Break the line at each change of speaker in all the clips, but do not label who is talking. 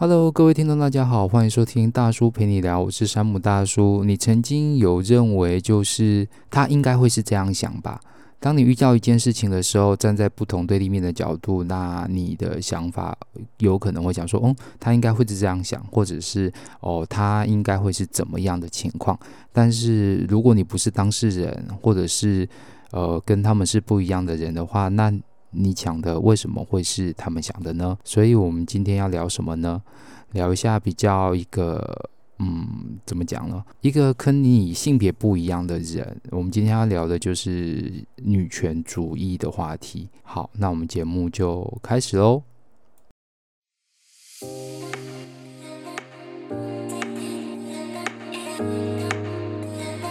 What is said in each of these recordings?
Hello，各位听众，大家好，欢迎收听大叔陪你聊，我是山姆大叔。你曾经有认为，就是他应该会是这样想吧？当你遇到一件事情的时候，站在不同对立面的角度，那你的想法有可能会想说，哦，他应该会是这样想，或者是哦，他应该会是怎么样的情况？但是如果你不是当事人，或者是呃跟他们是不一样的人的话，那你想的为什么会是他们想的呢？所以，我们今天要聊什么呢？聊一下比较一个，嗯，怎么讲呢？一个跟你性别不一样的人。我们今天要聊的就是女权主义的话题。好，那我们节目就开始喽。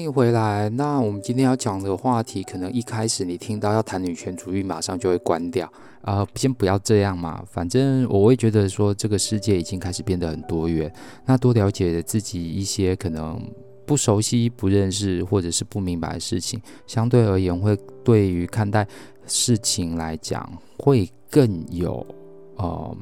欢迎回来。那我们今天要讲的话题，可能一开始你听到要谈女权主义，马上就会关掉。呃，先不要这样嘛。反正我会觉得说，这个世界已经开始变得很多元。那多了解自己一些可能不熟悉、不认识或者是不明白的事情，相对而言，会对于看待事情来讲，会更有。呃，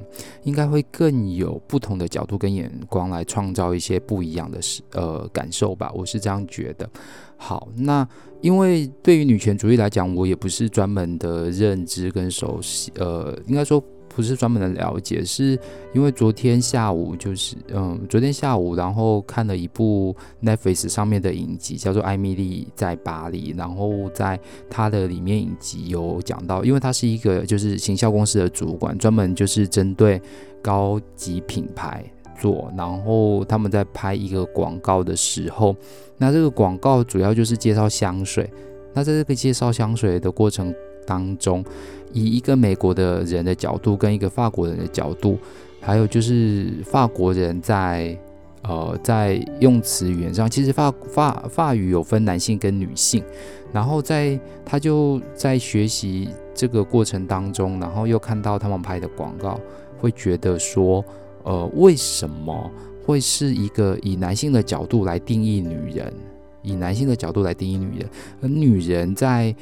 应该会更有不同的角度跟眼光来创造一些不一样的事呃感受吧，我是这样觉得。好，那因为对于女权主义来讲，我也不是专门的认知跟熟悉，呃，应该说。不是专门的了解，是因为昨天下午就是嗯，昨天下午然后看了一部 Netflix 上面的影集，叫做《艾米丽在巴黎》，然后在它的里面影集有讲到，因为他是一个就是行销公司的主管，专门就是针对高级品牌做，然后他们在拍一个广告的时候，那这个广告主要就是介绍香水，那在这个介绍香水的过程当中。以一个美国的人的角度，跟一个法国人的角度，还有就是法国人在呃在用词语言上，其实法法法语有分男性跟女性，然后在他就在学习这个过程当中，然后又看到他们拍的广告，会觉得说，呃，为什么会是一个以男性的角度来定义女人，以男性的角度来定义女人，而女人在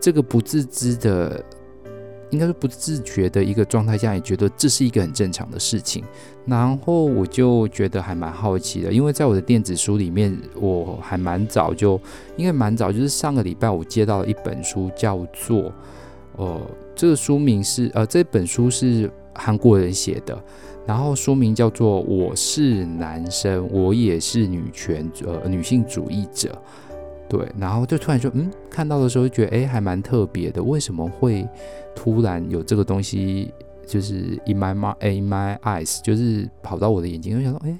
这个不自知的。应该是不自觉的一个状态下，也觉得这是一个很正常的事情。然后我就觉得还蛮好奇的，因为在我的电子书里面，我还蛮早就，因为蛮早，就是上个礼拜我接到了一本书，叫做呃，这个书名是呃，这本书是韩国人写的，然后书名叫做《我是男生，我也是女权呃女性主义者》。对，然后就突然说，嗯，看到的时候就觉得，哎，还蛮特别的。为什么会突然有这个东西，就是 in my mind, in my eyes，就是跑到我的眼睛，就想说，哎，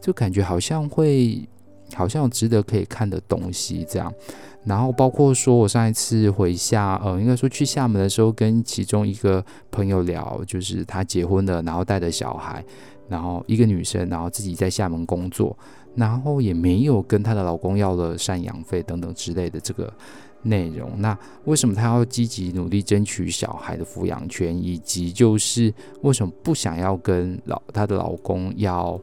就感觉好像会，好像值得可以看的东西这样。然后包括说我上一次回厦，呃，应该说去厦门的时候，跟其中一个朋友聊，就是他结婚了，然后带着小孩，然后一个女生，然后自己在厦门工作。然后也没有跟她的老公要了赡养费等等之类的这个内容。那为什么她要积极努力争取小孩的抚养权，以及就是为什么不想要跟老她的老公要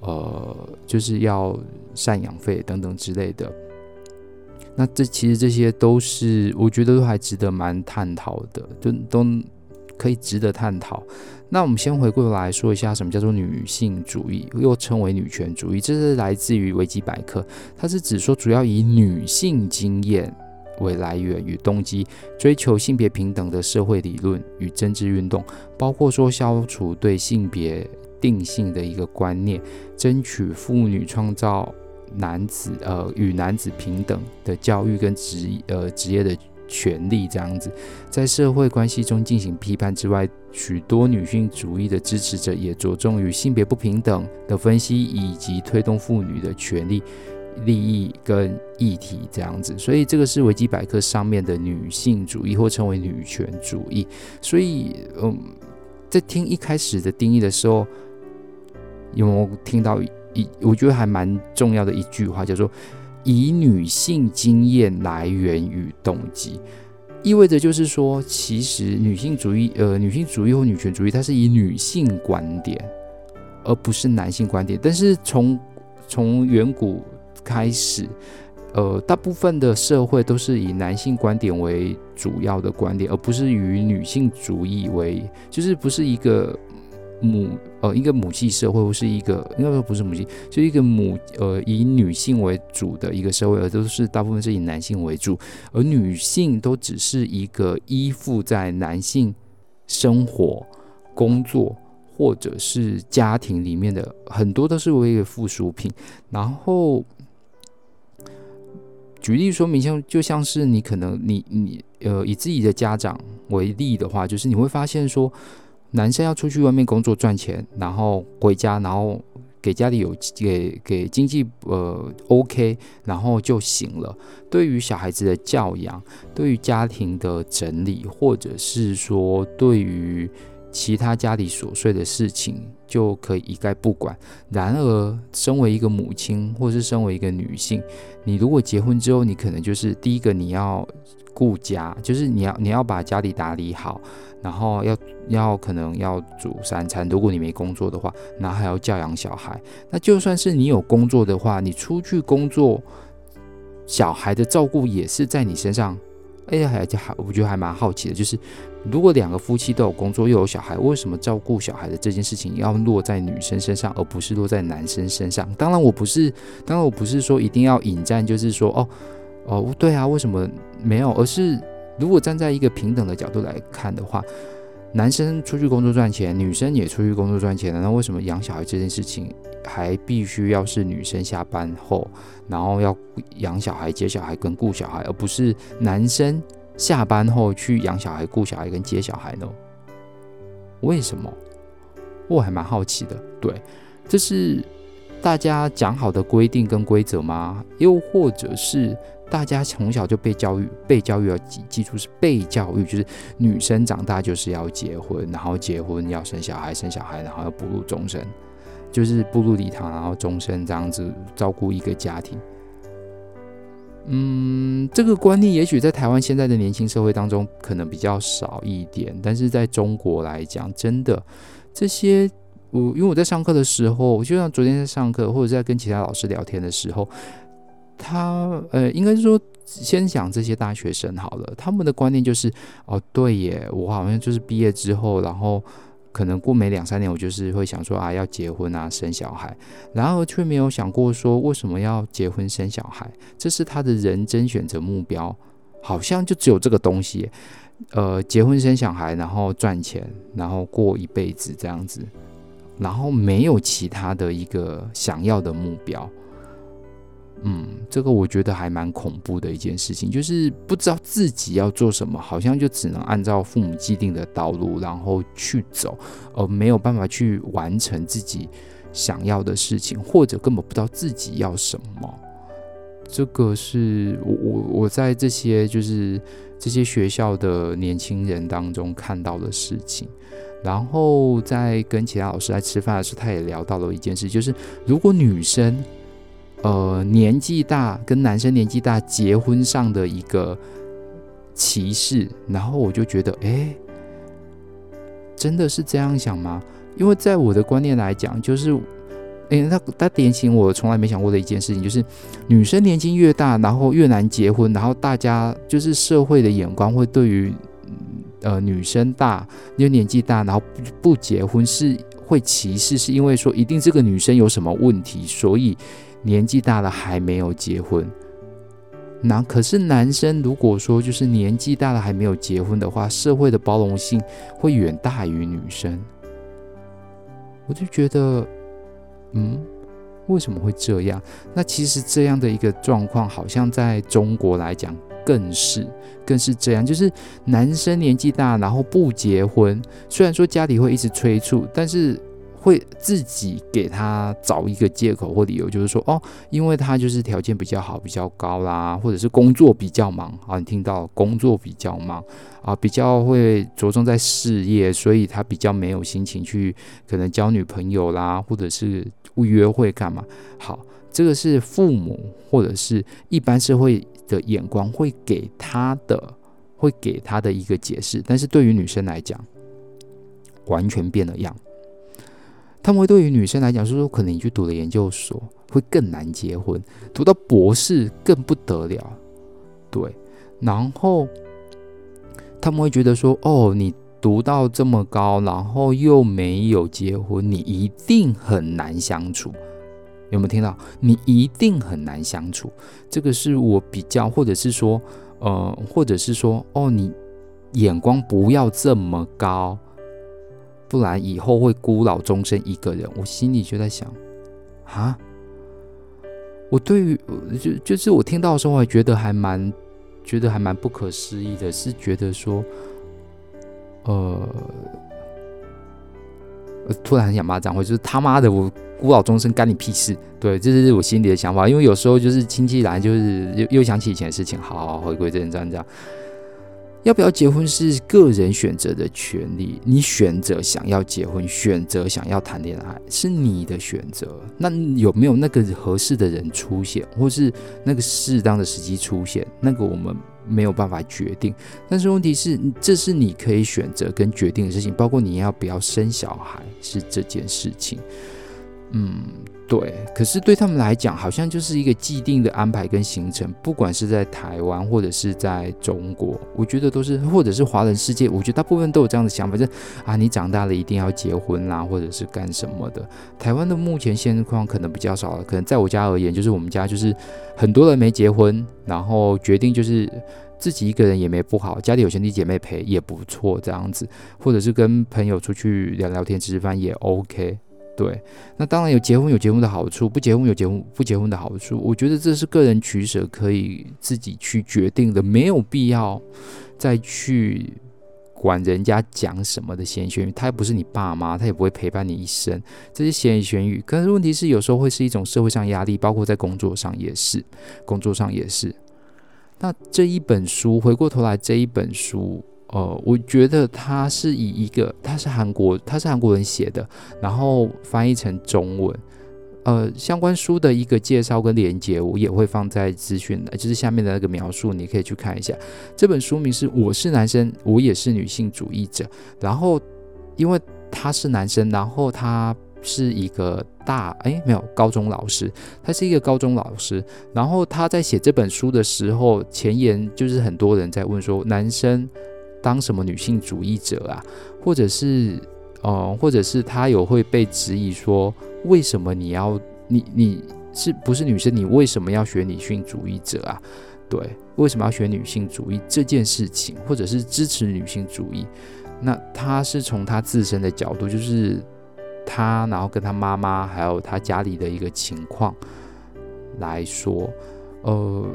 呃，就是要赡养费等等之类的？那这其实这些都是我觉得都还值得蛮探讨的，就都可以值得探讨。那我们先回过头来说一下，什么叫做女性主义，又称为女权主义。这是来自于维基百科，它是指说主要以女性经验为来源与动机，追求性别平等的社会理论与政治运动，包括说消除对性别定性的一个观念，争取妇女创造男子呃与男子平等的教育跟职呃职业的。权利这样子，在社会关系中进行批判之外，许多女性主义的支持者也着重于性别不平等的分析，以及推动妇女的权利、利益跟议题这样子。所以这个是维基百科上面的女性主义，或称为女权主义。所以，嗯，在听一开始的定义的时候，有没有听到一我觉得还蛮重要的一句话，叫做以女性经验来源与动机，意味着就是说，其实女性主义，呃，女性主义或女权主义，它是以女性观点，而不是男性观点。但是从从远古开始，呃，大部分的社会都是以男性观点为主要的观点，而不是以女性主义为，就是不是一个。母呃，一个母系社会，或是一个应该说不是母系，就一个母呃以女性为主的一个社会，而都是大部分是以男性为主，而女性都只是一个依附在男性生活、工作或者是家庭里面的，很多都是为一个附属品。然后举例说明，像就像是你可能你你呃以自己的家长为例的话，就是你会发现说。男生要出去外面工作赚钱，然后回家，然后给家里有给给经济呃 OK，然后就行了。对于小孩子的教养，对于家庭的整理，或者是说对于其他家里琐碎的事情，就可以一概不管。然而，身为一个母亲，或是身为一个女性，你如果结婚之后，你可能就是第一个你要顾家，就是你要你要把家里打理好。然后要要可能要煮三餐，如果你没工作的话，然后还要教养小孩。那就算是你有工作的话，你出去工作，小孩的照顾也是在你身上。哎呀，还还我觉得还蛮好奇的，就是如果两个夫妻都有工作又有小孩，为什么照顾小孩的这件事情要落在女生身上，而不是落在男生身上？当然我不是，当然我不是说一定要引战，就是说哦哦对啊，为什么没有？而是。如果站在一个平等的角度来看的话，男生出去工作赚钱，女生也出去工作赚钱，那为什么养小孩这件事情还必须要是女生下班后，然后要养小孩、接小孩跟顾小孩，而不是男生下班后去养小孩、顾小孩跟接小孩呢？为什么？我还蛮好奇的。对，这是大家讲好的规定跟规则吗？又或者是？大家从小就被教育，被教育要记记住是被教育，就是女生长大就是要结婚，然后结婚要生小孩，生小孩然后要步入终身，就是步入礼堂，然后终身这样子照顾一个家庭。嗯，这个观念也许在台湾现在的年轻社会当中可能比较少一点，但是在中国来讲，真的这些我因为我在上课的时候，就像昨天在上课或者在跟其他老师聊天的时候。他呃，应该是说，先讲这些大学生好了。他们的观念就是，哦，对耶，我好像就是毕业之后，然后可能过没两三年，我就是会想说啊，要结婚啊，生小孩。然而却没有想过说，为什么要结婚生小孩？这是他的人生选择目标，好像就只有这个东西。呃，结婚生小孩，然后赚钱，然后过一辈子这样子，然后没有其他的一个想要的目标。嗯，这个我觉得还蛮恐怖的一件事情，就是不知道自己要做什么，好像就只能按照父母既定的道路然后去走，而没有办法去完成自己想要的事情，或者根本不知道自己要什么。这个是我我我在这些就是这些学校的年轻人当中看到的事情，然后在跟其他老师来吃饭的时候，他也聊到了一件事，就是如果女生。呃，年纪大跟男生年纪大结婚上的一个歧视，然后我就觉得，哎，真的是这样想吗？因为在我的观念来讲，就是，哎，他他点醒我从来没想过的一件事情，就是女生年纪越大，然后越难结婚，然后大家就是社会的眼光会对于呃女生大因为年纪大，然后不不结婚是会歧视，是因为说一定这个女生有什么问题，所以。年纪大了还没有结婚，那可是男生如果说就是年纪大了还没有结婚的话，社会的包容性会远大于女生。我就觉得，嗯，为什么会这样？那其实这样的一个状况，好像在中国来讲更是更是这样，就是男生年纪大然后不结婚，虽然说家里会一直催促，但是。会自己给他找一个借口或理由，就是说哦，因为他就是条件比较好，比较高啦，或者是工作比较忙啊，你听到工作比较忙啊，比较会着重在事业，所以他比较没有心情去可能交女朋友啦，或者是约会干嘛？好，这个是父母或者是一般社会的眼光会给他的，会给他的一个解释，但是对于女生来讲。完全变了样，他们会对于女生来讲说，说可能你去读了研究所会更难结婚，读到博士更不得了，对。然后他们会觉得说，哦，你读到这么高，然后又没有结婚，你一定很难相处。有没有听到？你一定很难相处。这个是我比较，或者是说，呃，或者是说，哦，你眼光不要这么高。不然以后会孤老终生一个人，我心里就在想，啊，我对于就就是我听到的时候，还觉得还蛮觉得还蛮不可思议的，是觉得说，呃，突然很想骂脏话，就是他妈的，我孤老终生干你屁事？对，这是我心里的想法，因为有时候就是亲戚来，就是又又想起以前的事情，好好回归正传这样。要不要结婚是个人选择的权利，你选择想要结婚，选择想要谈恋爱是你的选择。那有没有那个合适的人出现，或是那个适当的时机出现，那个我们没有办法决定。但是问题是，这是你可以选择跟决定的事情，包括你要不要生小孩是这件事情。嗯。对，可是对他们来讲，好像就是一个既定的安排跟行程，不管是在台湾或者是在中国，我觉得都是，或者是华人世界，我觉得大部分都有这样的想法，就是啊，你长大了一定要结婚啦，或者是干什么的。台湾的目前现况可能比较少了，可能在我家而言，就是我们家就是很多人没结婚，然后决定就是自己一个人也没不好，家里有兄弟姐妹陪也不错，这样子，或者是跟朋友出去聊聊天、吃吃饭也 OK。对，那当然有结婚有结婚的好处，不结婚有结婚不结婚的好处。我觉得这是个人取舍，可以自己去决定的，没有必要再去管人家讲什么的闲言闲语。他又不是你爸妈，他也不会陪伴你一生。这些闲言闲语，可是问题是有时候会是一种社会上压力，包括在工作上也是，工作上也是。那这一本书，回过头来这一本书。呃，我觉得他是以一个，他是韩国，他是韩国人写的，然后翻译成中文。呃，相关书的一个介绍跟连接，我也会放在资讯的，就是下面的那个描述，你可以去看一下。这本书名是《我是男生，我也是女性主义者》。然后，因为他是男生，然后他是一个大，哎，没有，高中老师，他是一个高中老师。然后他在写这本书的时候，前言就是很多人在问说，男生。当什么女性主义者啊，或者是，呃，或者是他有会被质疑说，为什么你要你你是不是女生？你为什么要学女性主义者啊？对，为什么要学女性主义这件事情，或者是支持女性主义？那他是从他自身的角度，就是他，然后跟他妈妈还有他家里的一个情况来说，呃。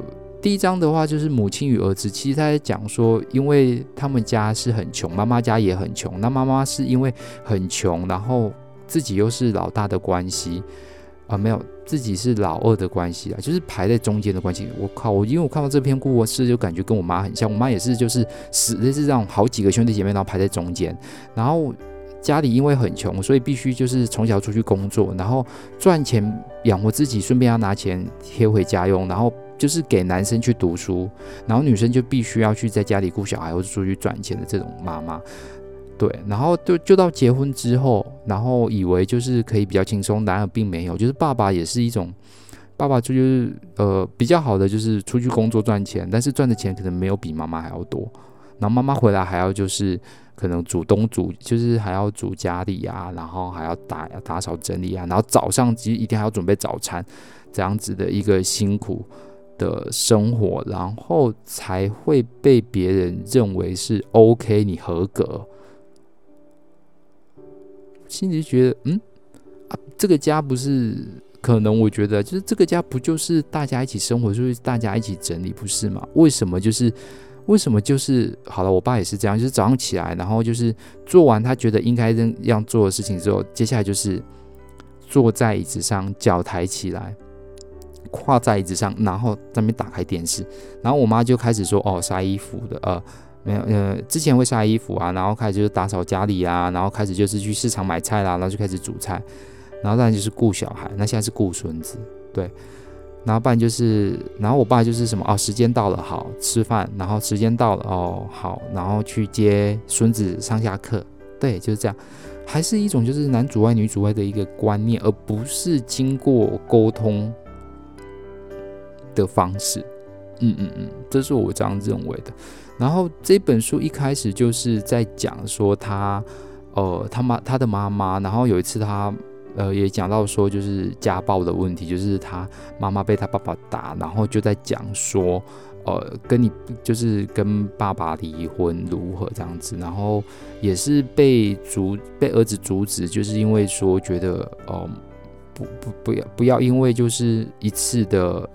第一章的话就是母亲与儿子，其实他在讲说，因为他们家是很穷，妈妈家也很穷。那妈妈是因为很穷，然后自己又是老大的关系啊，没有自己是老二的关系啊，就是排在中间的关系。我靠，我因为我看到这篇故事，就感觉跟我妈很像。我妈也是，就是死的是让，好几个兄弟姐妹，然后排在中间。然后家里因为很穷，所以必须就是从小出去工作，然后赚钱养活自己，顺便要拿钱贴回家用，然后。就是给男生去读书，然后女生就必须要去在家里顾小孩或者出去赚钱的这种妈妈，对，然后就就到结婚之后，然后以为就是可以比较轻松，然而并没有，就是爸爸也是一种，爸爸就是呃比较好的就是出去工作赚钱，但是赚的钱可能没有比妈妈还要多，然后妈妈回来还要就是可能煮东煮，就是还要煮家里啊，然后还要打打扫整理啊，然后早上其实一定还要准备早餐，这样子的一个辛苦。的生活，然后才会被别人认为是 OK，你合格。心里觉得，嗯，啊，这个家不是可能？我觉得就是这个家不就是大家一起生活，就是大家一起整理，不是吗？为什么就是为什么就是好了？我爸也是这样，就是早上起来，然后就是做完他觉得应该这样做的事情之后，接下来就是坐在椅子上，脚抬起来，跨在椅子上，然后在那边打开电视，然后我妈就开始说：“哦，晒衣服的，呃，没有，呃，之前会晒衣服啊，然后开始就是打扫家里啊，然后开始就是去市场买菜啦，然后就开始煮菜，然后当然就是顾小孩，那现在是顾孙子，对。”然后不然就是，然后我爸就是什么哦，时间到了，好吃饭。然后时间到了，哦，好，然后去接孙子上下课。对，就是这样，还是一种就是男主外女主外的一个观念，而不是经过沟通的方式。嗯嗯嗯，这是我这样认为的。然后这本书一开始就是在讲说他，呃，他妈他的妈妈，然后有一次他。呃，也讲到说，就是家暴的问题，就是他妈妈被他爸爸打，然后就在讲说，呃，跟你就是跟爸爸离婚如何这样子，然后也是被阻被儿子阻止，就是因为说觉得，哦、不不不要不要因为就是一次的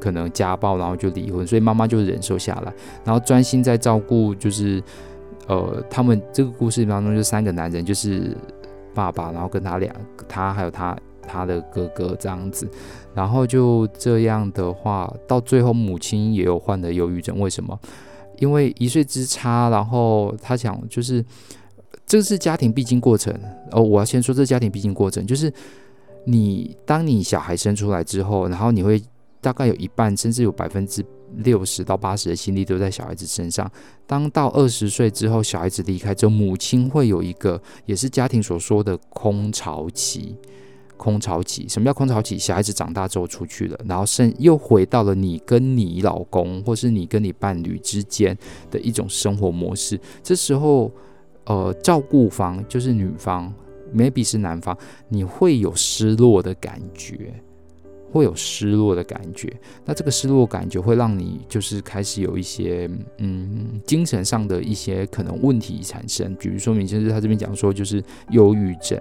可能家暴，然后就离婚，所以妈妈就忍受下来，然后专心在照顾，就是呃，他们这个故事当中就三个男人，就是。爸爸，然后跟他俩，他还有他他的哥哥这样子，然后就这样的话，到最后母亲也有患了忧郁症。为什么？因为一岁之差，然后他想就是这是家庭必经过程。哦，我要先说这家庭必经过程，就是你当你小孩生出来之后，然后你会大概有一半，甚至有百分之。六十到八十的心力都在小孩子身上。当到二十岁之后，小孩子离开之后，母亲会有一个，也是家庭所说的空巢期。空巢期，什么叫空巢期？小孩子长大之后出去了，然后剩又回到了你跟你老公，或是你跟你伴侣之间的一种生活模式。这时候，呃，照顾方就是女方，maybe 是男方，你会有失落的感觉。会有失落的感觉，那这个失落感觉会让你就是开始有一些嗯精神上的一些可能问题产生，比如说，明先生他这边讲说就是忧郁症，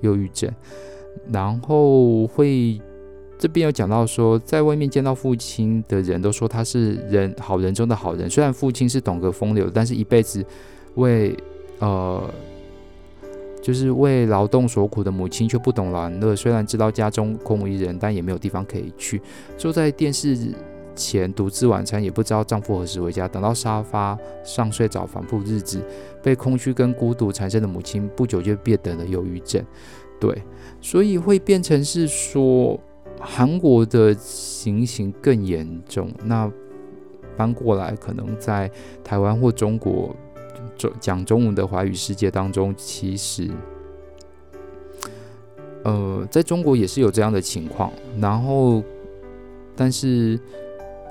忧郁症，然后会这边有讲到说，在外面见到父亲的人都说他是人好人中的好人，虽然父亲是懂个风流，但是一辈子为呃。就是为劳动所苦的母亲，却不懂玩乐。虽然知道家中空无一人，但也没有地方可以去。坐在电视前独自晚餐，也不知道丈夫何时回家。等到沙发上睡着，反复日子，被空虚跟孤独缠身的母亲，不久就变得了忧郁症。对，所以会变成是说，韩国的情形更严重。那搬过来，可能在台湾或中国。中讲中文的华语世界当中，其实，呃，在中国也是有这样的情况，然后，但是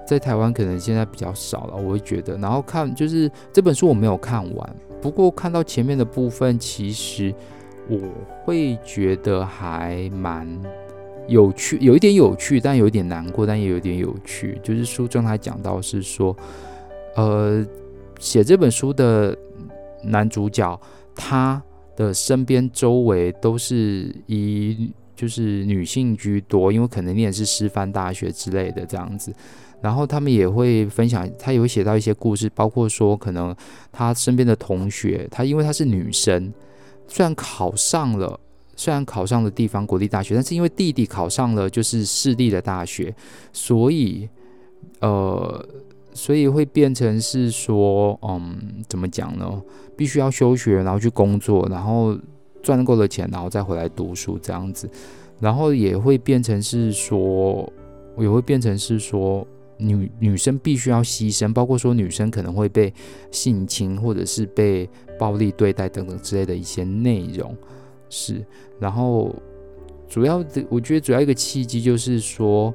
在台湾可能现在比较少了，我会觉得。然后看就是这本书我没有看完，不过看到前面的部分，其实我会觉得还蛮有趣，有一点有趣，但有一点难过，但也有一点有趣。就是书中还讲到是说，呃，写这本书的。男主角他的身边周围都是以就是女性居多，因为可能念的是师范大学之类的这样子。然后他们也会分享，他也会写到一些故事，包括说可能他身边的同学，他因为他是女生，虽然考上了，虽然考上了地方国立大学，但是因为弟弟考上了就是私立的大学，所以呃。所以会变成是说，嗯，怎么讲呢？必须要休学，然后去工作，然后赚够了钱，然后再回来读书这样子。然后也会变成是说，也会变成是说，女女生必须要牺牲，包括说女生可能会被性侵或者是被暴力对待等等之类的一些内容。是，然后主要的，我觉得主要一个契机就是说。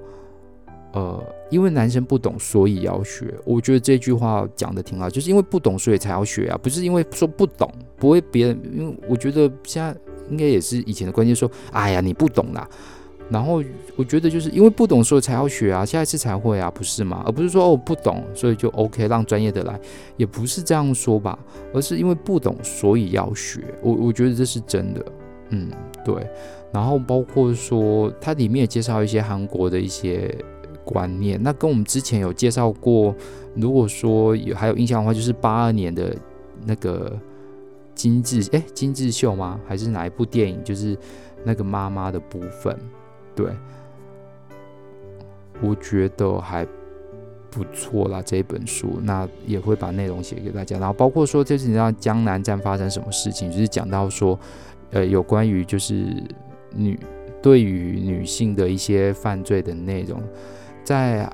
呃，因为男生不懂，所以要学。我觉得这句话讲得挺好，就是因为不懂，所以才要学啊，不是因为说不懂，不会别人。因为我觉得现在应该也是以前的观念，说，哎呀，你不懂啦。然后我觉得就是因为不懂，所以才要学啊，下一次才会啊，不是吗？而不是说哦不懂，所以就 OK 让专业的来，也不是这样说吧，而是因为不懂，所以要学。我我觉得这是真的，嗯，对。然后包括说它里面也介绍一些韩国的一些。观念。那跟我们之前有介绍过，如果说有还有印象的话，就是八二年的那个金智哎金智秀吗？还是哪一部电影？就是那个妈妈的部分，对，我觉得还不错啦。这一本书，那也会把内容写给大家。然后包括说，就是你知道江南站发生什么事情，就是讲到说，呃，有关于就是女。对于女性的一些犯罪的内容，在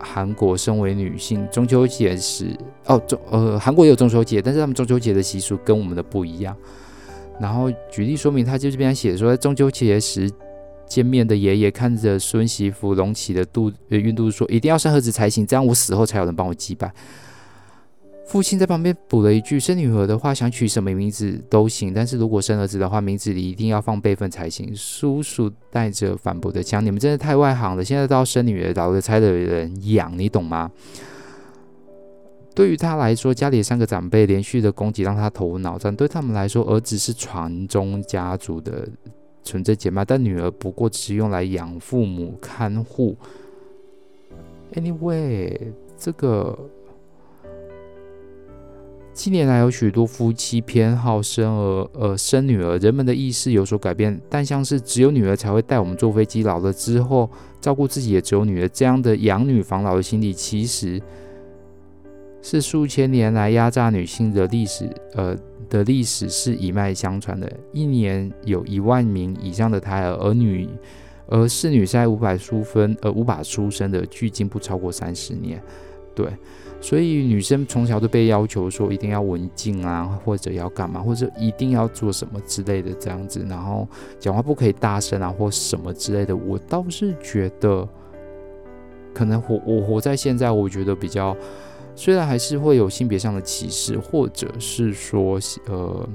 韩国，身为女性，中秋节时哦，中呃，韩国也有中秋节，但是他们中秋节的习俗跟我们的不一样。然后举例说明，他就这边写说，在中秋节时见面的爷爷看着孙媳妇隆起的肚呃孕肚说，一定要生儿子才行，这样我死后才有人帮我祭拜。父亲在旁边补了一句：“生女儿的话，想取什么名字都行，但是如果生儿子的话，名字里一定要放辈分才行。”叔叔带着反驳的腔：“你们真的太外行了，现在都要生女儿，老了才有人养，你懂吗？”对于他来说，家里三个长辈连续的攻击让他头脑胀。对他们来说，儿子是传宗家族的纯正血脉，但女儿不过只是用来养父母、看护。Anyway，这个。近年来，有许多夫妻偏好生儿，呃，生女儿，人们的意识有所改变。但像是只有女儿才会带我们坐飞机，老了之后照顾自己也只有女儿这样的养女防老的心理，其实是数千年来压榨女性的历史，呃，的历史是一脉相传的。一年有一万名以上的胎儿，而女，而是女在无法出分，呃，无法出生的，距今不超过三十年。对。所以女生从小都被要求说一定要文静啊，或者要干嘛，或者一定要做什么之类的这样子，然后讲话不可以大声啊，或什么之类的。我倒是觉得，可能活我活在现在，我觉得比较，虽然还是会有性别上的歧视，或者是说呃，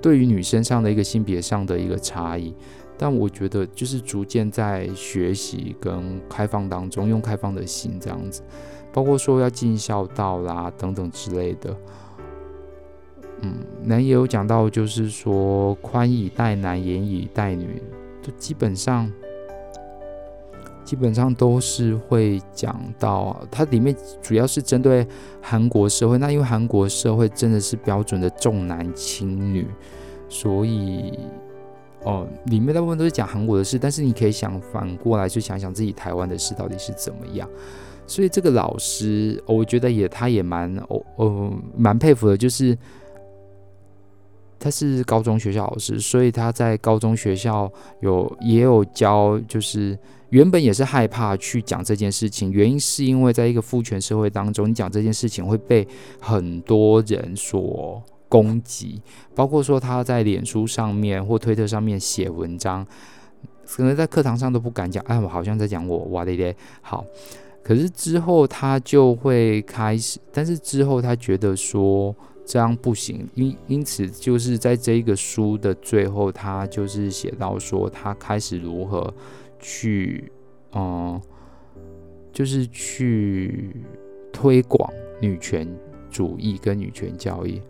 对于女生上的一个性别上的一个差异，但我觉得就是逐渐在学习跟开放当中，用开放的心这样子。包括说要尽孝道啦，等等之类的，嗯，那也有讲到，就是说宽以待男，严以待女，就基本上，基本上都是会讲到，它里面主要是针对韩国社会。那因为韩国社会真的是标准的重男轻女，所以哦，里面大部分都是讲韩国的事，但是你可以想反过来去想想自己台湾的事到底是怎么样。所以这个老师，我觉得也他也蛮哦呃蛮佩服的，就是他是高中学校老师，所以他在高中学校有也有教，就是原本也是害怕去讲这件事情，原因是因为在一个父权社会当中，你讲这件事情会被很多人所攻击，包括说他在脸书上面或推特上面写文章，可能在课堂上都不敢讲，哎，我好像在讲我哇咧咧，好。可是之后他就会开始，但是之后他觉得说这样不行，因因此就是在这一个书的最后，他就是写到说他开始如何去，嗯，就是去推广女权主义跟女权教育。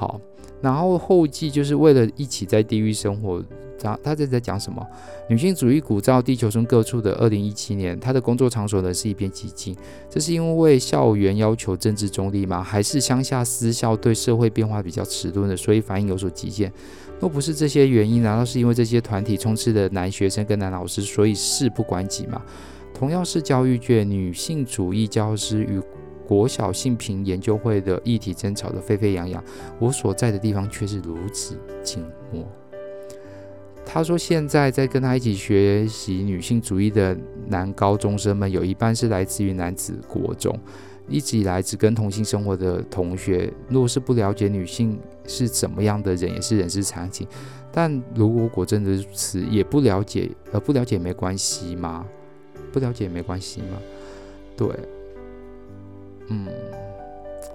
好，然后后记就是为了一起在地狱生活。他他这在讲什么？女性主义鼓噪地球村各处的二零一七年，他的工作场所呢是一片寂静。这是因为校园要求政治中立吗？还是乡下私校对社会变化比较迟钝的，所以反应有所极限？若不是这些原因，难道是因为这些团体充斥的男学生跟男老师，所以事不关己吗？同样是教育界，女性主义教师与国小性平研究会的议题争吵得沸沸扬扬，我所在的地方却是如此静默。他说：“现在在跟他一起学习女性主义的男高中生们，有一半是来自于男子国中，一直以来只跟同性生活的同学，若是不了解女性是怎么样的人，也是人之常情。但如果果真的如此，也不了解，呃，不了解没关系吗？不了解没关系吗？对，嗯，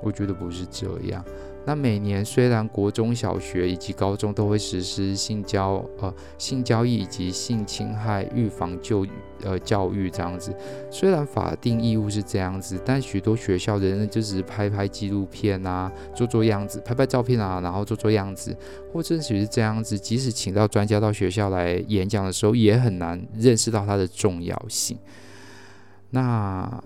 我觉得不是这样。那每年虽然国中小学以及高中都会实施性交呃性交易以及性侵害预防就呃教育这样子，虽然法定义务是这样子，但许多学校的人就只是拍拍纪录片啊，做做样子，拍拍照片啊，然后做做样子，或者只是这样子，即使请到专家到学校来演讲的时候，也很难认识到它的重要性。那。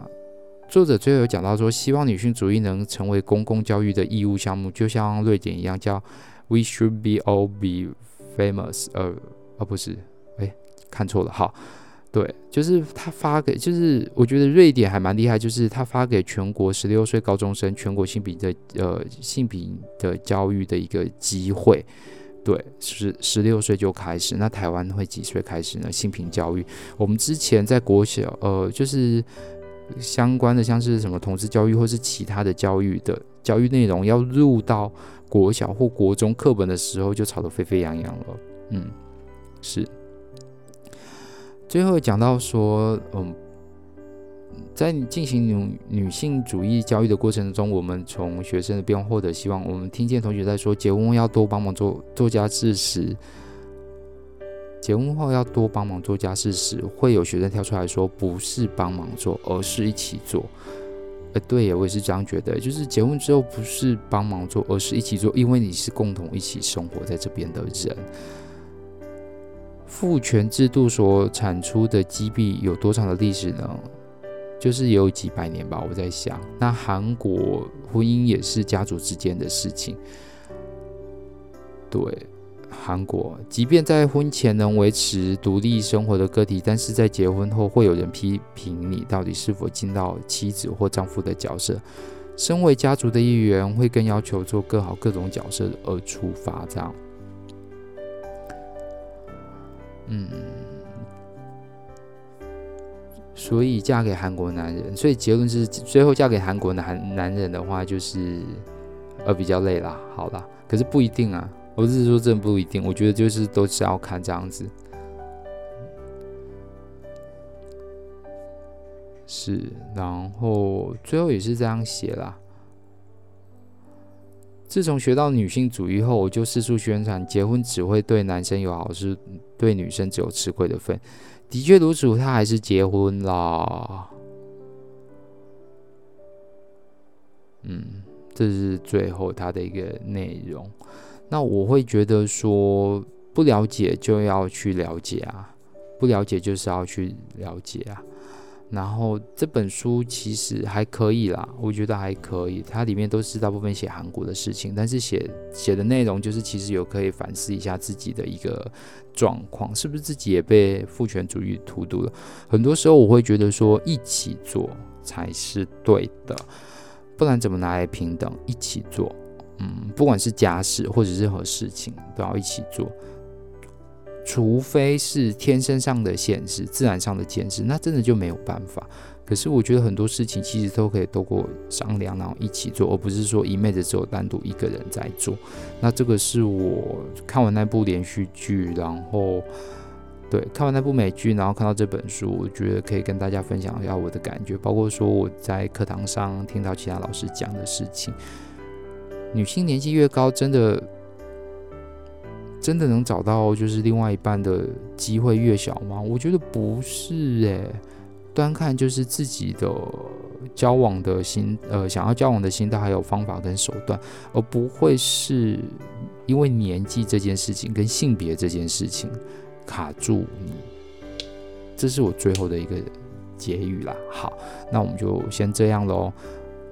作者最后有讲到说，希望女性主义能成为公共教育的义务项目，就像瑞典一样，叫 We should be all be famous。呃，哦，不是，哎，看错了，哈，对，就是他发给，就是我觉得瑞典还蛮厉害，就是他发给全国十六岁高中生全国性平的呃性平的教育的一个机会。对，十十六岁就开始，那台湾会几岁开始呢？性平教育，我们之前在国小，呃，就是。相关的像是什么同志教育或是其他的教育的教育内容要入到国小或国中课本的时候，就吵得沸沸扬扬了。嗯，是。最后讲到说，嗯，在进行女女性主义教育的过程中，我们从学生的变化获得希望。我们听见同学在说，结婚要多帮忙做做家事时。结婚后要多帮忙做家事时，会有学生跳出来说：“不是帮忙做，而是一起做。”呃，对呀，我也是这样觉得。就是结婚之后不是帮忙做，而是一起做，因为你是共同一起生活在这边的人。父权制度所产出的积弊有多长的历史呢？就是有几百年吧。我在想，那韩国婚姻也是家族之间的事情，对。韩国，即便在婚前能维持独立生活的个体，但是在结婚后会有人批评你到底是否尽到妻子或丈夫的角色。身为家族的一员，会更要求做更好各种角色而出发。这样，嗯，所以嫁给韩国男人，所以结论是最后嫁给韩国男男人的话，就是呃比较累啦。好啦，可是不一定啊。我是说，这不一定。我觉得就是都是要看这样子，是，然后最后也是这样写啦。自从学到女性主义后，我就四处宣传，结婚只会对男生有好事，对女生只有吃亏的份。的确如此，他还是结婚啦。嗯，这是最后他的一个内容。那我会觉得说，不了解就要去了解啊，不了解就是要去了解啊。然后这本书其实还可以啦，我觉得还可以。它里面都是大部分写韩国的事情，但是写写的内容就是其实有可以反思一下自己的一个状况，是不是自己也被父权主义荼毒了？很多时候我会觉得说，一起做才是对的，不然怎么拿来平等？一起做。嗯，不管是家事或者任何事情，都要一起做，除非是天生上的限制、自然上的限制，那真的就没有办法。可是我觉得很多事情其实都可以透过商量，然后一起做，而不是说一昧的只有单独一个人在做。那这个是我看完那部连续剧，然后对看完那部美剧，然后看到这本书，我觉得可以跟大家分享一下我的感觉，包括说我在课堂上听到其他老师讲的事情。女性年纪越高，真的真的能找到就是另外一半的机会越小吗？我觉得不是诶、欸，端看就是自己的交往的心，呃，想要交往的心态还有方法跟手段，而不会是因为年纪这件事情跟性别这件事情卡住你。这是我最后的一个结语啦。好，那我们就先这样喽。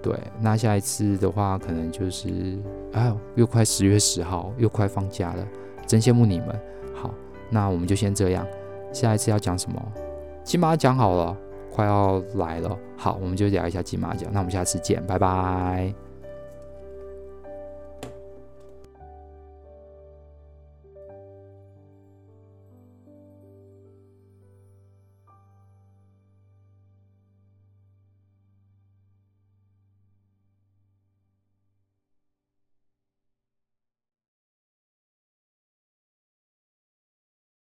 对，那下一次的话，可能就是，哎呦，又快十月十号，又快放假了，真羡慕你们。好，那我们就先这样，下一次要讲什么？金马奖好了，快要来了。好，我们就聊一下金马奖。那我们下次见，拜拜。